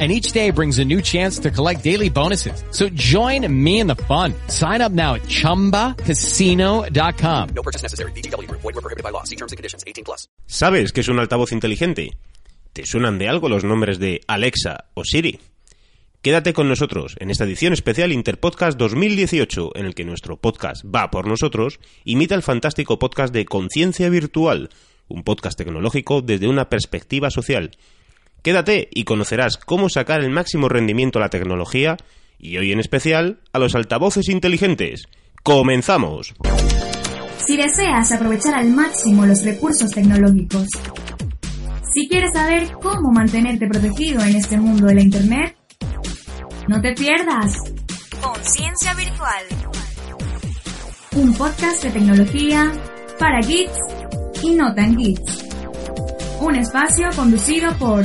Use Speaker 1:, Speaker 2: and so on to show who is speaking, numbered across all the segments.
Speaker 1: and each day brings a new chance to collect daily bonuses. So join me in the fun. Sign up now at ChumbaCasino.com.
Speaker 2: No purchase necessary. BGW. Void were prohibited by law. See terms and conditions. 18 plus.
Speaker 3: ¿Sabes qué es un altavoz inteligente? ¿Te suenan de algo los nombres de Alexa o Siri? Quédate con nosotros en esta edición especial Interpodcast 2018, en el que nuestro podcast va por nosotros, imita el fantástico podcast de Conciencia Virtual, un podcast tecnológico desde una perspectiva social. Quédate y conocerás cómo sacar el máximo rendimiento a la tecnología y hoy en especial a los altavoces inteligentes. ¡Comenzamos!
Speaker 4: Si deseas aprovechar al máximo los recursos tecnológicos, si quieres saber cómo mantenerte protegido en este mundo de la Internet, no te pierdas Conciencia Virtual, un podcast de tecnología para geeks y no tan geeks. Un espacio conducido por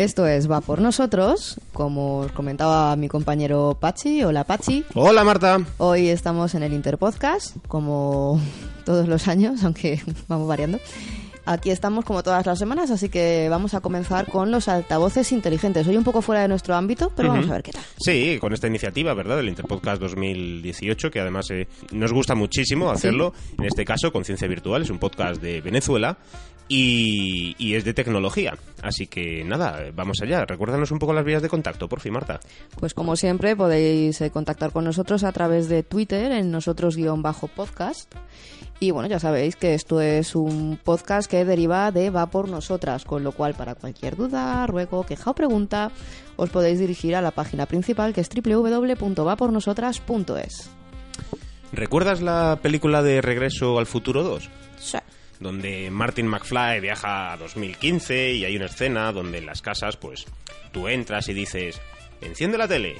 Speaker 5: Esto es Va por nosotros, como os comentaba mi compañero Pachi. Hola Pachi.
Speaker 3: Hola Marta.
Speaker 5: Hoy estamos en el Interpodcast, como todos los años, aunque vamos variando. Aquí estamos como todas las semanas, así que vamos a comenzar con los altavoces inteligentes. Hoy un poco fuera de nuestro ámbito, pero vamos a ver qué tal.
Speaker 3: Sí, con esta iniciativa, ¿verdad? Del Interpodcast 2018, que además eh, nos gusta muchísimo hacerlo. En este caso, Conciencia Virtual, es un podcast de Venezuela y, y es de tecnología. Así que nada, vamos allá. Recuérdanos un poco las vías de contacto, por fin, Marta.
Speaker 5: Pues como siempre podéis eh, contactar con nosotros a través de Twitter en nosotros-podcast. Y bueno, ya sabéis que esto es un podcast que deriva de Va por Nosotras, con lo cual para cualquier duda, ruego, queja o pregunta os podéis dirigir a la página principal que es www.vapornosotras.es.
Speaker 3: ¿Recuerdas la película de Regreso al Futuro 2?
Speaker 5: Sí.
Speaker 3: Donde Martin McFly viaja a 2015 y hay una escena donde en las casas, pues, tú entras y dices, enciende la tele,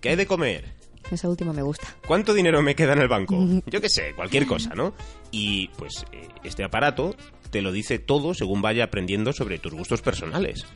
Speaker 3: ¿qué hay de comer?
Speaker 5: Esa última me gusta.
Speaker 3: ¿Cuánto dinero me queda en el banco? Yo qué sé, cualquier cosa, ¿no? Y pues eh, este aparato te lo dice todo según vaya aprendiendo sobre tus gustos personales.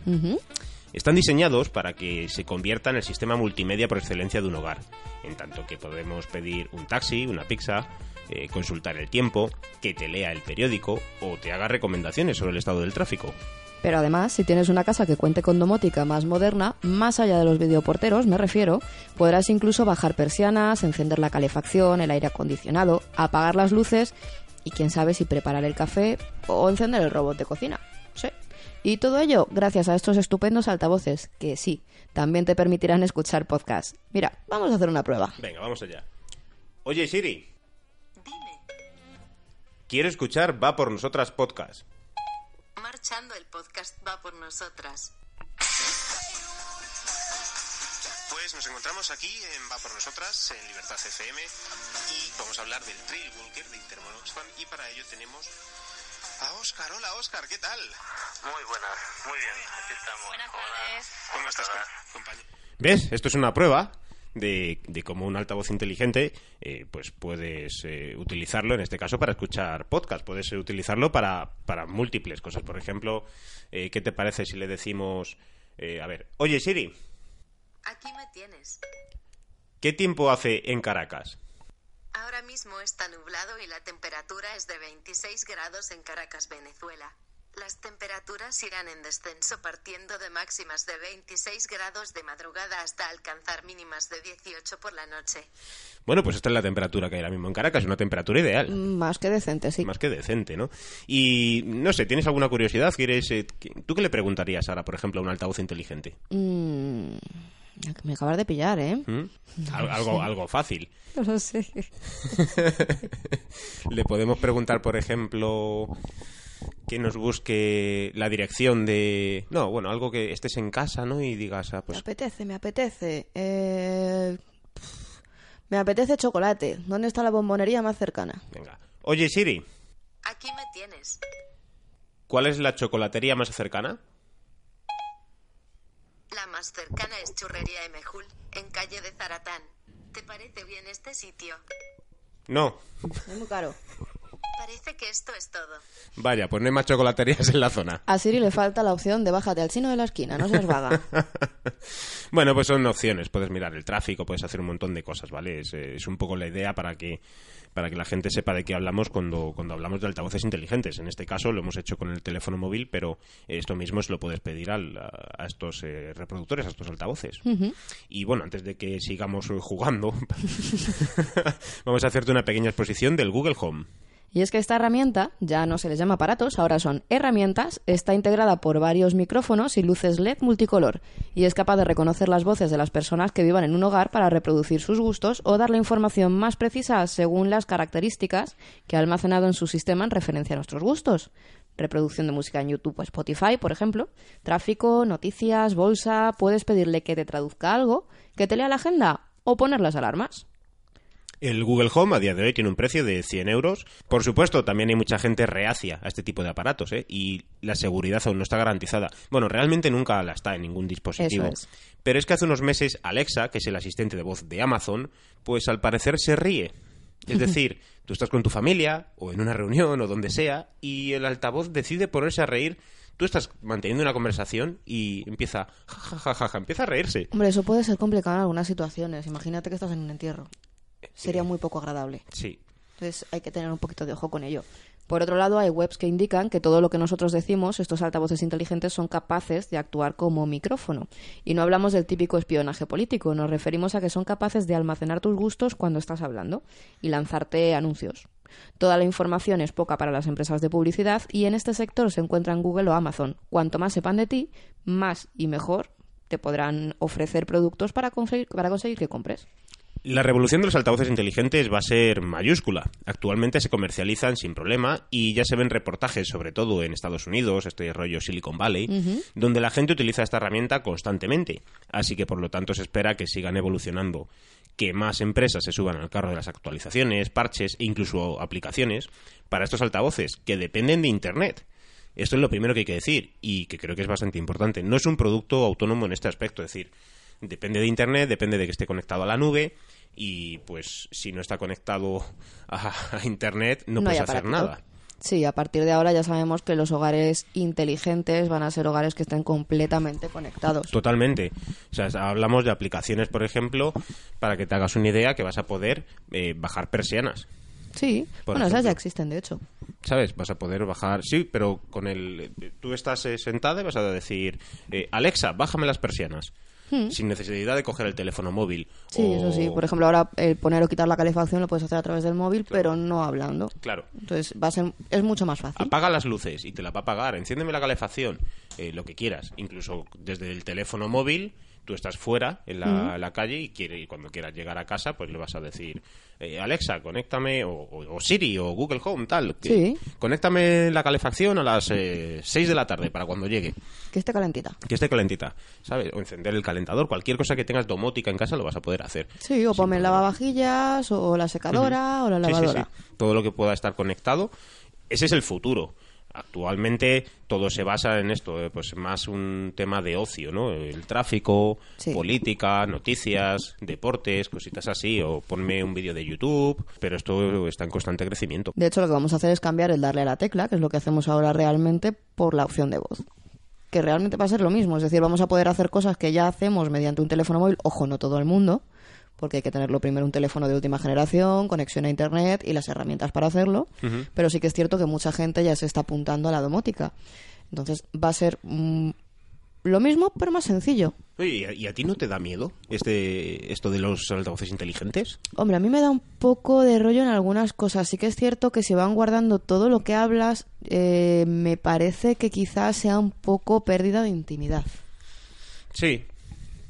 Speaker 3: Están diseñados para que se convierta en el sistema multimedia por excelencia de un hogar, en tanto que podemos pedir un taxi, una pizza, eh, consultar el tiempo, que te lea el periódico o te haga recomendaciones sobre el estado del tráfico.
Speaker 5: Pero además, si tienes una casa que cuente con domótica más moderna, más allá de los videoporteros, me refiero, podrás incluso bajar persianas, encender la calefacción, el aire acondicionado, apagar las luces y quién sabe si preparar el café o encender el robot de cocina. Sí. Y todo ello gracias a estos estupendos altavoces, que sí, también te permitirán escuchar podcasts. Mira, vamos a hacer una prueba.
Speaker 3: Venga, vamos allá. Oye, Siri. Quiero escuchar Va por Nosotras Podcast.
Speaker 6: marchando, el podcast va por nosotras.
Speaker 3: Pues nos encontramos aquí en Va por Nosotras, en Libertad FM, y vamos a hablar del Trail Walker de Intermon Oxfam, y para ello tenemos a Oscar. Hola Oscar, ¿qué tal?
Speaker 7: Muy buenas, muy bien, aquí estamos.
Speaker 8: Buenas tardes.
Speaker 3: ¿Cómo estás, compañero? ¿Ves? Esto es una prueba de, de cómo un altavoz inteligente eh, pues puedes eh, utilizarlo, en este caso, para escuchar podcast. Puedes utilizarlo para, para múltiples cosas. Por ejemplo, eh, ¿qué te parece si le decimos... eh, a ver, oye Siri,
Speaker 6: Aquí me tienes.
Speaker 3: ¿qué tiempo hace en Caracas?
Speaker 6: Ahora mismo está nublado y la temperatura es de 26 grados en Caracas, Venezuela. Las temperaturas irán en descenso partiendo de máximas de 26 grados de madrugada hasta alcanzar mínimas de 18 por la noche.
Speaker 3: Bueno, pues esta es la temperatura que hay ahora mismo en Caracas, una temperatura ideal.
Speaker 5: Más que decente, sí.
Speaker 3: Más que decente, ¿no? Y no sé, ¿tienes alguna curiosidad? ¿Quieres, eh, qué- ¿Tú qué le preguntarías ahora, por ejemplo, a un altavoz inteligente?
Speaker 5: Mm, me acabas de pillar, ¿eh?
Speaker 3: ¿Mm? Al- algo, algo fácil.
Speaker 5: No lo sé.
Speaker 3: Le podemos preguntar, por ejemplo, que nos busque la dirección de... No, bueno, algo que estés en casa, ¿no? Y digas, ah,
Speaker 5: Me
Speaker 3: pues...
Speaker 5: apetece, me apetece. Eh, me apetece chocolate. ¿Dónde está la bombonería más cercana?
Speaker 3: Venga. Oye, Siri,
Speaker 6: Aquí me tienes.
Speaker 3: ¿cuál es la chocolatería más cercana?
Speaker 6: La más cercana es Churrería Emejul, en calle de Zaratán. ¿Te parece bien este sitio?
Speaker 3: No.
Speaker 5: Es muy caro.
Speaker 6: Parece que esto es todo.
Speaker 3: Vaya, pues no hay más chocolaterías en la zona.
Speaker 5: A Siri le falta la opción de bájate al chino de la esquina, no seas vaga.
Speaker 3: bueno, pues son opciones. Puedes mirar el tráfico, puedes hacer un montón de cosas, ¿vale? Es, eh, es un poco la idea para que para que la gente sepa de qué hablamos cuando, cuando hablamos de altavoces inteligentes. En este caso lo hemos hecho con el teléfono móvil, pero esto mismo se lo puedes pedir al- a, estos eh, reproductores, a estos altavoces. Y bueno, antes de que sigamos jugando, vamos a hacerte una pequeña exposición del Google Home.
Speaker 5: Y es que esta herramienta ya no se les llama aparatos, ahora son herramientas, está integrada por varios micrófonos y luces LED multicolor y es capaz de reconocer las voces de las personas que vivan en un hogar para reproducir sus gustos o dar la información más precisa según las características que ha almacenado en su sistema en referencia a nuestros gustos. Reproducción de música en YouTube o Spotify, por ejemplo. Tráfico, noticias, bolsa. Puedes pedirle que te traduzca algo, que te lea la agenda o poner las alarmas.
Speaker 3: El Google Home a día de hoy tiene un precio de 100 euros. Por supuesto, también hay mucha gente reacia a este tipo de aparatos, ¿eh? Y la seguridad aún no está garantizada. Bueno, realmente nunca la está en ningún dispositivo.
Speaker 5: Es.
Speaker 3: Pero es que hace unos meses Alexa, que es el asistente de voz de Amazon, pues al parecer se ríe. Es decir, tú estás con tu familia, o en una reunión, o donde sea, y el altavoz decide ponerse a reír. Tú estás manteniendo una conversación y empieza, ja, ja, ja, ja, empieza a reírse.
Speaker 5: Hombre, eso puede ser complicado en algunas situaciones. Imagínate que estás en un entierro. Sería muy poco agradable.
Speaker 3: Sí,
Speaker 5: Entonces hay que tener un poquito de ojo con ello. Por otro lado, hay webs que indican que todo lo que nosotros decimos, estos altavoces inteligentes, son capaces de actuar como micrófono. Y no hablamos del típico espionaje político, nos referimos a que son capaces de almacenar tus gustos cuando estás hablando y lanzarte anuncios. Toda la información es poca para las empresas de publicidad y en este sector se encuentran Google o Amazon. Cuanto más sepan de ti, más y mejor te podrán ofrecer productos para conseguir, para conseguir que compres.
Speaker 3: La revolución de los altavoces inteligentes va a ser mayúscula. Actualmente se comercializan sin problema y ya se ven reportajes, sobre todo en Estados Unidos, este rollo Silicon Valley, donde la gente utiliza esta herramienta constantemente. Así que por lo tanto se espera que sigan evolucionando, que más empresas se suban al carro de las actualizaciones, parches e incluso aplicaciones para estos altavoces que dependen de Internet. Esto es lo primero que hay que decir y que creo que es bastante importante. No es un producto autónomo en este aspecto, es decir, depende de Internet, depende de que esté conectado a la nube y pues si no está conectado a, a Internet no, puedes hacer nada.
Speaker 5: Sí, a partir de ahora ya sabemos que los hogares inteligentes van a ser hogares que estén completamente conectados.
Speaker 3: Totalmente. O sea, hablamos de aplicaciones, por ejemplo, para que te hagas una idea que vas a poder eh, bajar persianas.
Speaker 5: Sí,
Speaker 3: Por
Speaker 5: bueno, esas ya existen, de hecho.
Speaker 3: ¿Sabes? Vas a poder bajar. Sí, pero con el. Tú estás eh, sentada y vas a decir: eh, Alexa, bájame las persianas. Sin necesidad de coger el teléfono móvil.
Speaker 5: Hmm. Sí,
Speaker 3: O-
Speaker 5: eso sí. Por ejemplo, ahora el poner o quitar la calefacción lo puedes hacer a través del móvil, pero no hablando.
Speaker 3: Claro.
Speaker 5: Entonces va a ser, es mucho más fácil.
Speaker 3: Apaga las luces y te la va a apagar. Enciéndeme la calefacción. eh, lo que quieras. Incluso desde el teléfono móvil Tú estás fuera en la, la calle y, quiere, y cuando quieras llegar a casa, pues le vas a decir, eh, Alexa, conéctame, o, o- o Siri, o Google Home, tal. que-
Speaker 5: Sí.
Speaker 3: Conéctame la calefacción a las 6 de la tarde para cuando llegue.
Speaker 5: Que esté calentita.
Speaker 3: Que esté calentita, ¿sabes? O encender el calentador. Cualquier cosa que tengas domótica en casa lo vas a poder hacer.
Speaker 5: Sí, o ponme el lavavajillas, o la secadora, o la
Speaker 3: Sí, sí,
Speaker 5: lavadora.
Speaker 3: sí. Todo lo que pueda estar conectado. Ese es el futuro. Actualmente todo se basa en esto, eh, pues más un tema de ocio, ¿no? El tráfico,
Speaker 5: Sí.
Speaker 3: política, noticias, deportes, cositas así, o ponme un vídeo de YouTube, pero esto está en constante crecimiento.
Speaker 5: De hecho, lo que vamos a hacer es cambiar el darle a la tecla, que es lo que hacemos ahora realmente, por la opción de voz. Que realmente va a ser lo mismo. Es decir, vamos a poder hacer cosas que ya hacemos mediante un teléfono móvil. Ojo, no todo el mundo, porque hay que tenerlo primero un teléfono de última generación, conexión a internet y las herramientas para hacerlo. Pero sí que es cierto que mucha gente ya se está apuntando a la domótica. Entonces va a ser mm, lo mismo, pero más sencillo.
Speaker 3: Oye, ¿y a, y a ti no te da miedo este, esto de los altavoces inteligentes?
Speaker 5: Hombre, a mí me da un poco de rollo en algunas cosas. Sí que es cierto que si van guardando todo lo que hablas, eh, me parece que quizás sea un poco pérdida de intimidad.
Speaker 3: Sí.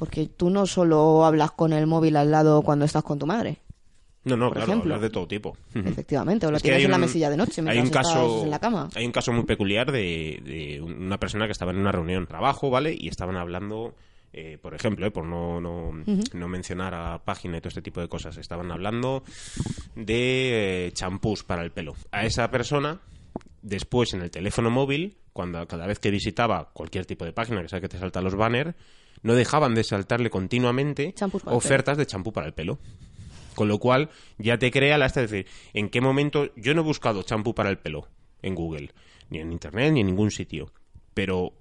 Speaker 5: Porque tú no solo hablas con el móvil al lado cuando estás con tu madre.
Speaker 3: No, no,
Speaker 5: Por
Speaker 3: claro,
Speaker 5: ejemplo.
Speaker 3: hablar de todo tipo.
Speaker 5: Efectivamente, o lo
Speaker 3: Es
Speaker 5: tienes en la mesilla de noche
Speaker 3: hay un caso,
Speaker 5: en la cama.
Speaker 3: Hay un caso muy peculiar de, de una persona que estaba en una reunión de trabajo, ¿vale? Y estaban hablando, eh, por ejemplo, eh, por no, no, no mencionar a página y todo este tipo de cosas, estaban hablando de eh, champús para el pelo. A esa persona, después en el teléfono móvil, cuando cada vez que visitaba cualquier tipo de página, que sabe que te salta los banners, no dejaban de saltarle continuamente ofertas de champú para el pelo. Con lo cual ya te crea la esta, es decir, en qué momento yo no he buscado champú para el pelo en Google, ni en internet, ni en ningún sitio. Pero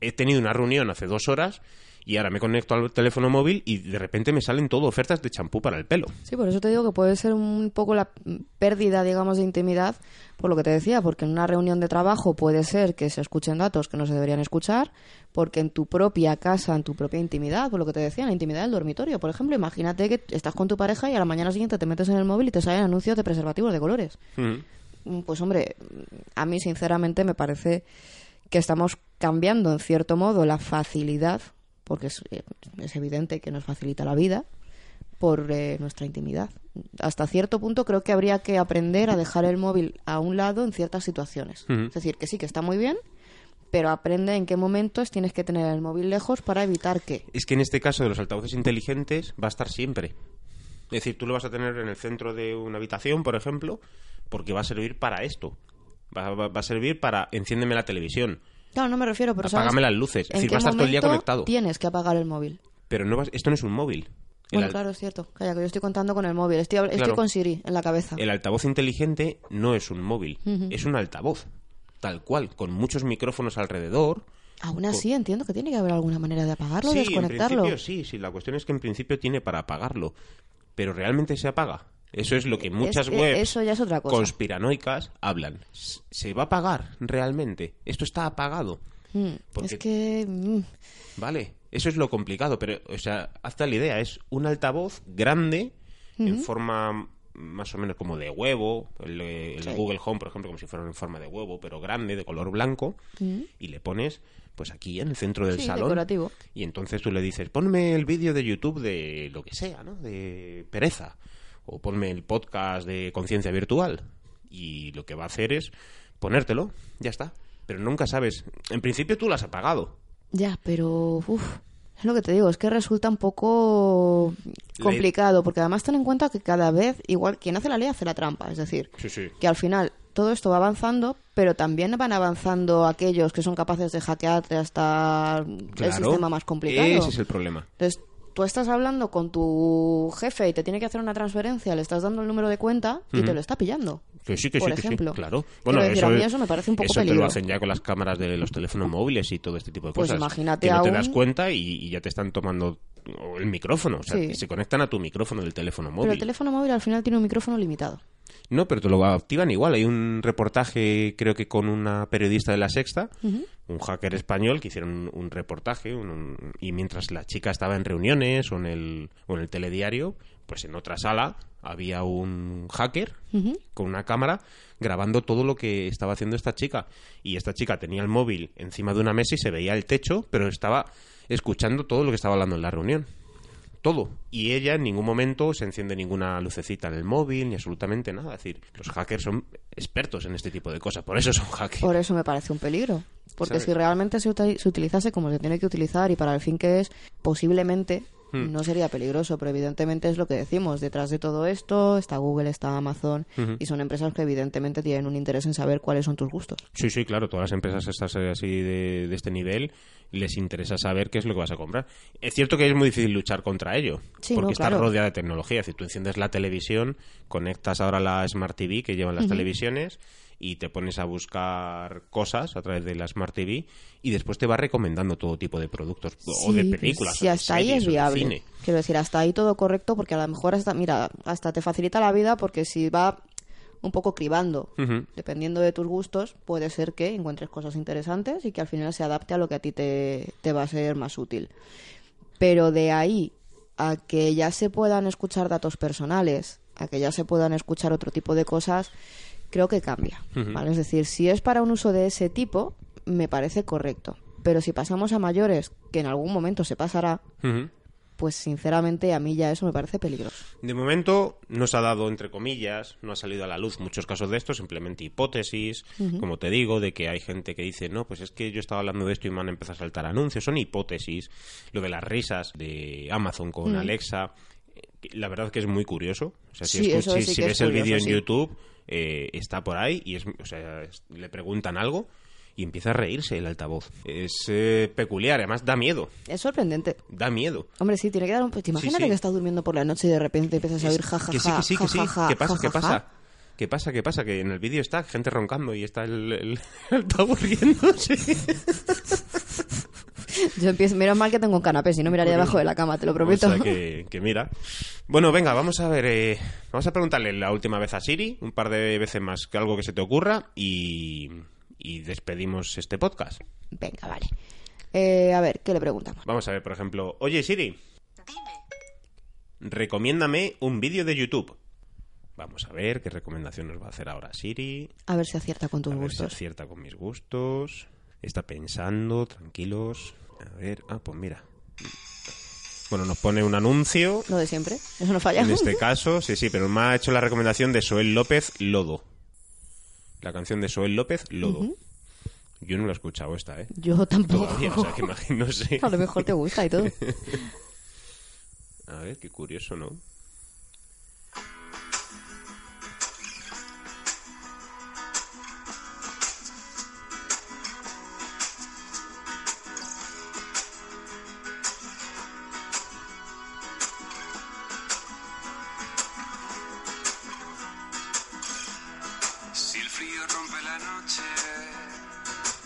Speaker 3: he tenido una reunión hace dos horas y ahora me conecto al teléfono móvil y de repente me salen todo ofertas de champú para el pelo.
Speaker 5: Sí, por eso te digo que puede ser un poco la pérdida, digamos, de intimidad, por lo que te decía, porque en una reunión de trabajo puede ser que se escuchen datos que no se deberían escuchar, porque en tu propia casa, en tu propia intimidad, por lo que te decía, en la intimidad del dormitorio, por ejemplo, imagínate que estás con tu pareja y a la mañana siguiente te metes en el móvil y te salen anuncios de preservativos de colores.
Speaker 3: Ujú.
Speaker 5: Mm, Pues hombre, a mí sinceramente me parece que estamos cambiando en cierto modo la facilidad, porque es, eh, es evidente que nos facilita la vida, por eh, nuestra intimidad. Hasta cierto punto creo que habría que aprender a dejar el móvil a un lado en ciertas situaciones. Es decir, que sí, que está muy bien, pero aprende en qué momentos tienes que tener el móvil lejos para evitar que...
Speaker 3: Es que en este caso de los altavoces inteligentes va a estar siempre. Es decir, tú lo vas a tener en el centro de una habitación, por ejemplo, porque va a servir para esto. Va, va- va a servir para enciéndeme la televisión,
Speaker 5: Claro, no me refiero, pero ¿sabes
Speaker 3: apágame las luces. Es
Speaker 5: en
Speaker 3: decir,
Speaker 5: qué
Speaker 3: va a estar todo el día conectado.
Speaker 5: Tienes que apagar el móvil.
Speaker 3: Pero no vas- esto no es un móvil.
Speaker 5: Bueno,
Speaker 3: al-
Speaker 5: claro, es cierto. Calla, que yo estoy contando con el móvil. Estoy, estoy
Speaker 3: Claro.
Speaker 5: con Siri en la cabeza.
Speaker 3: el altavoz inteligente no es un móvil, es un altavoz. Tal cual, con muchos micrófonos alrededor.
Speaker 5: Aún así, entiendo que tiene que haber alguna manera de apagarlo
Speaker 3: sí, en
Speaker 5: desconectarlo.
Speaker 3: principio sí, sí. La cuestión es que en principio tiene para apagarlo. Pero realmente se apaga. Eso es lo que muchas
Speaker 5: Es-
Speaker 3: webs
Speaker 5: eso ya es otra cosa.
Speaker 3: conspiranoicas hablan. ¿Se va a apagar realmente? Esto está apagado.
Speaker 5: Mm,
Speaker 3: Porque-
Speaker 5: Es que... mm,
Speaker 3: Vale, eso es lo complicado, pero, o sea, hazte la idea, es un altavoz grande, en forma más o menos como de huevo, el, el
Speaker 5: Sí.
Speaker 3: Google Home, por ejemplo, como si fuera en forma de huevo, pero grande, de color blanco, y le pones, pues aquí en el centro del
Speaker 5: Sí,
Speaker 3: salón.
Speaker 5: decorativo.
Speaker 3: Y entonces tú le dices, ponme el vídeo de YouTube de lo que sea, ¿no? De pereza, o ponme el podcast de conciencia virtual. Y lo que va a hacer es ponértelo, ya está. Pero nunca sabes, en principio tú lo has apagado.
Speaker 5: Ya, pero... uf, es lo que te digo, es que resulta un poco complicado, porque además ten en cuenta que cada vez, igual, quien hace la ley hace la trampa. Es decir,
Speaker 3: Sí, sí.
Speaker 5: que al final todo esto va avanzando, pero también van avanzando aquellos que son capaces de hackearte hasta el sistema más complicado.
Speaker 3: Ese es el problema.
Speaker 5: Entonces, tú estás hablando con tu jefe y te tiene que hacer una transferencia, le estás dando el número de cuenta y te lo está pillando.
Speaker 3: Que sí, que
Speaker 5: por
Speaker 3: sí, que sí,
Speaker 5: ejemplo.
Speaker 3: claro.
Speaker 5: Quiero decir, a mí
Speaker 3: es-
Speaker 5: eso me parece un poco
Speaker 3: eso te
Speaker 5: peligro.
Speaker 3: lo hacen ya con las cámaras de los teléfonos móviles y todo este tipo de
Speaker 5: Pues
Speaker 3: cosas.
Speaker 5: imagínate
Speaker 3: que no te das cuenta y, y ya te están tomando el micrófono. O sea,
Speaker 5: Sí.
Speaker 3: que se conectan a tu micrófono del teléfono
Speaker 5: Pero
Speaker 3: móvil.
Speaker 5: el teléfono móvil al final tiene un micrófono limitado.
Speaker 3: No, pero te lo activan igual. Hay un reportaje, creo que con una periodista de La Sexta, un hacker español, que hicieron un, un reportaje un- un- y mientras la chica estaba en reuniones o en, el, o en el telediario, pues en otra sala había un hacker con una cámara grabando todo lo que estaba haciendo esta chica. Y esta chica tenía el móvil encima de una mesa y se veía el techo, pero estaba escuchando todo lo que estaba hablando en la reunión. Todo. Y ella en ningún momento se enciende ninguna lucecita en el móvil, ni absolutamente nada. Es decir, los hackers son expertos en este tipo de cosas, por eso son hackers.
Speaker 5: Por eso me parece un peligro. Porque si realmente se, se utilizase como se tiene que utilizar y para el fin que es, posiblemente
Speaker 3: Hmm.
Speaker 5: no sería peligroso, pero evidentemente es lo que decimos. Detrás de todo esto está Google, está Amazon y son empresas que evidentemente tienen un interés en saber cuáles son tus gustos.
Speaker 3: Sí, sí, claro, todas las empresas estas eh, así de, de este nivel les interesa saber qué es lo que vas a comprar. Es cierto que es muy difícil luchar contra ello,
Speaker 5: Sí,
Speaker 3: porque
Speaker 5: no,
Speaker 3: está
Speaker 5: claro.
Speaker 3: rodeada de tecnología. Decir, tú enciendes la televisión, conectas ahora la Smart TV que llevan las televisiones y te pones a buscar cosas a través de la Smart TV y después te va recomendando todo tipo de productos o de
Speaker 5: Sí,
Speaker 3: películas.
Speaker 5: Si
Speaker 3: o de
Speaker 5: hasta ahí
Speaker 3: series,
Speaker 5: es
Speaker 3: de
Speaker 5: viable.
Speaker 3: cine.
Speaker 5: Quiero decir, hasta ahí todo correcto porque a lo mejor hasta, mira, hasta te facilita la vida porque si va un poco cribando, dependiendo de tus gustos, puede ser que encuentres cosas interesantes y que al final se adapte a lo que a ti te, te va a ser más útil. Pero de ahí a que ya se puedan escuchar datos personales, a que ya se puedan escuchar otro tipo de cosas, creo que cambia. ¿vale? Es decir, si es para un uso de ese tipo, me parece correcto. Pero si pasamos a mayores, que en algún momento se pasará, pues sinceramente a mí ya eso me parece peligroso.
Speaker 3: De momento no se ha dado, entre comillas, no ha salido a la luz muchos casos de esto, simplemente hipótesis, como te digo, de que hay gente que dice, no, pues es que yo estaba hablando de esto y me han empezado a saltar anuncios, son hipótesis. Lo de las risas de Amazon con Alexa, la verdad que es muy curioso. O sea, si,
Speaker 5: Sí, sí
Speaker 3: ves el vídeo en
Speaker 5: sí.
Speaker 3: YouTube, eh, está por ahí y es, o sea, es- le preguntan algo y empieza a reírse el altavoz. Es eh, peculiar, además da miedo,
Speaker 5: Es sorprendente.
Speaker 3: da miedo.
Speaker 5: Hombre, sí, tiene que dar un... pues, Imagínate
Speaker 3: sí.
Speaker 5: que estás durmiendo por la noche y de repente empiezas a oír jajaja,
Speaker 3: que sí, que sí, que sí. ¿Qué pasa? ¿Qué pasa? ¿Qué pasa? ¿Qué pasa? Que en el vídeo está gente roncando y está el, el, el altavoz riéndose.
Speaker 5: Yo empiezo... Menos mal que tengo un canapé, si no miraría debajo de la cama, te lo prometo.
Speaker 3: O sea que, que mira. Bueno, venga, vamos a ver. eh, vamos a preguntarle la última vez a Siri, un par de veces más que algo que se te ocurra y, y despedimos este podcast.
Speaker 5: Venga, vale. Eh, a ver, ¿qué le preguntamos?
Speaker 3: Vamos a ver, por ejemplo, oye Siri,
Speaker 6: Dime.
Speaker 3: recomiéndame un vídeo de YouTube. Vamos a ver qué recomendación nos va a hacer ahora Siri.
Speaker 5: A ver si acierta con tus
Speaker 3: A ver si
Speaker 5: gustos.
Speaker 3: acierta con mis gustos. Está pensando, tranquilos. A ver, ah, pues mira. Bueno, nos pone un anuncio.
Speaker 5: Lo de siempre. Eso no falla.
Speaker 3: En este caso, sí, sí, pero me ha hecho la recomendación de Soel López, Lodo. La canción de Soel López, Lodo. Yo no la he escuchado esta, ¿eh?
Speaker 5: Yo tampoco.
Speaker 3: Todavía, o sea, que imagino, no sé.
Speaker 5: A lo mejor te gusta y todo.
Speaker 3: A ver, qué curioso, ¿no?
Speaker 9: Frío rompe la noche,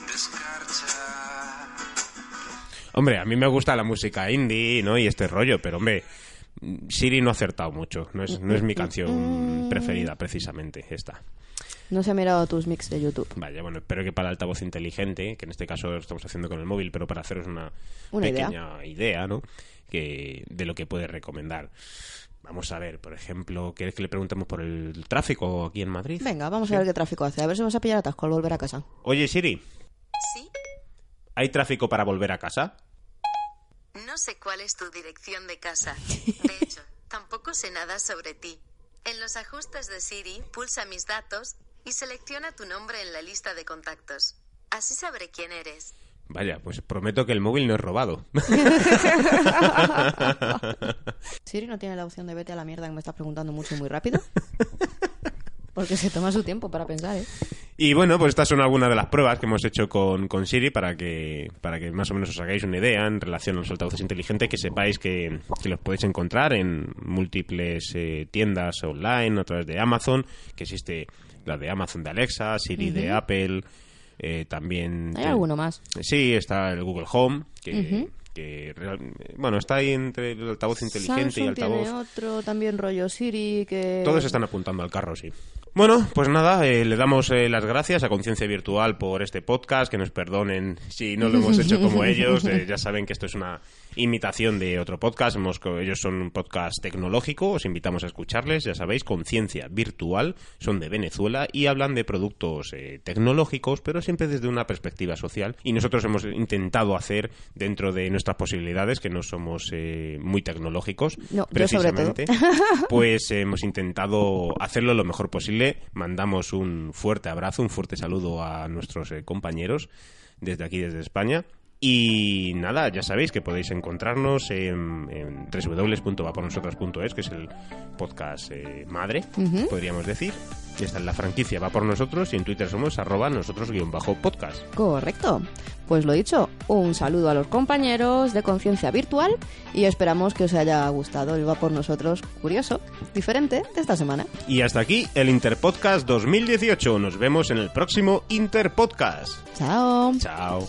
Speaker 9: descarcha.
Speaker 3: Hombre, a mí me gusta la música indie, ¿no? Y este rollo, pero hombre, Siri no ha acertado mucho. No es, no es mi canción preferida, precisamente, esta.
Speaker 5: No se ha mirado tus mix de YouTube.
Speaker 3: Vaya, bueno, espero que para el altavoz inteligente, que en este caso lo estamos haciendo con el móvil, pero para haceros una,
Speaker 5: Una idea.
Speaker 3: pequeña idea, ¿no? Que, de lo que puede recomendar. Vamos a ver, por ejemplo, ¿quieres que le preguntemos por el tráfico aquí en Madrid?
Speaker 5: Venga, vamos a ver qué tráfico hace. A ver si vamos a pillar atasco al volver a casa.
Speaker 3: Oye, Siri,
Speaker 6: ¿Sí?
Speaker 3: ¿hay tráfico para volver a casa?
Speaker 6: No sé cuál es tu dirección de casa. De hecho, tampoco sé nada sobre ti. En los ajustes de Siri, pulsa mis datos y selecciona tu nombre en la lista de contactos. Así sabré quién eres.
Speaker 3: Vaya, pues prometo que el móvil no es robado.
Speaker 5: Siri no tiene la opción de vete a la mierda que me estás preguntando mucho y muy rápido. Porque se toma su tiempo para pensar, ¿eh?
Speaker 3: Y bueno, pues estas son algunas de las pruebas que hemos hecho con, con Siri para que, para que más o menos os hagáis una idea en relación a los altavoces inteligentes, que sepáis que, que los podéis encontrar en múltiples eh, tiendas online a través de Amazon, que existe la de Amazon de Alexa, Siri de Apple, eh, también...
Speaker 5: ¿Hay
Speaker 3: te-
Speaker 5: alguno más?
Speaker 3: Sí, está el Google Home, que, que real- bueno, está ahí entre el altavoz inteligente y
Speaker 5: Samsung
Speaker 3: altavoz...
Speaker 5: tiene otro también rollo Siri que...
Speaker 3: Todos están apuntando al carro, sí. Bueno, pues nada, eh, le damos eh, las gracias a Conciencia Virtual por este podcast, que nos perdonen si no lo hemos hecho como ellos, eh, ya saben que esto es una imitación de otro podcast, hemos, ellos son un podcast tecnológico, os invitamos a escucharles, ya sabéis, Conciencia Virtual, son de Venezuela y hablan de productos eh, tecnológicos, pero siempre desde una perspectiva social y nosotros hemos intentado hacer dentro de nuestras posibilidades, que no somos eh, muy tecnológicos,
Speaker 5: No,
Speaker 3: precisamente, pues hemos intentado hacerlo lo mejor posible. Mandamos un fuerte abrazo, un fuerte saludo a nuestros eh, compañeros desde aquí, desde España. Y nada, ya sabéis que podéis encontrarnos en, en www.vapornosotras.es, que es el podcast eh, madre, podríamos decir. Y está en la franquicia Va por nosotros y en Twitter somos arroba nosotros guion bajo podcast.
Speaker 5: Correcto. Pues lo dicho, un saludo a los compañeros de Conciencia Virtual y esperamos que os haya gustado el Va por nosotros curioso, diferente de esta semana.
Speaker 3: Y hasta aquí el Interpodcast 2018. Nos vemos en el próximo Interpodcast.
Speaker 5: Chao.
Speaker 3: Chao.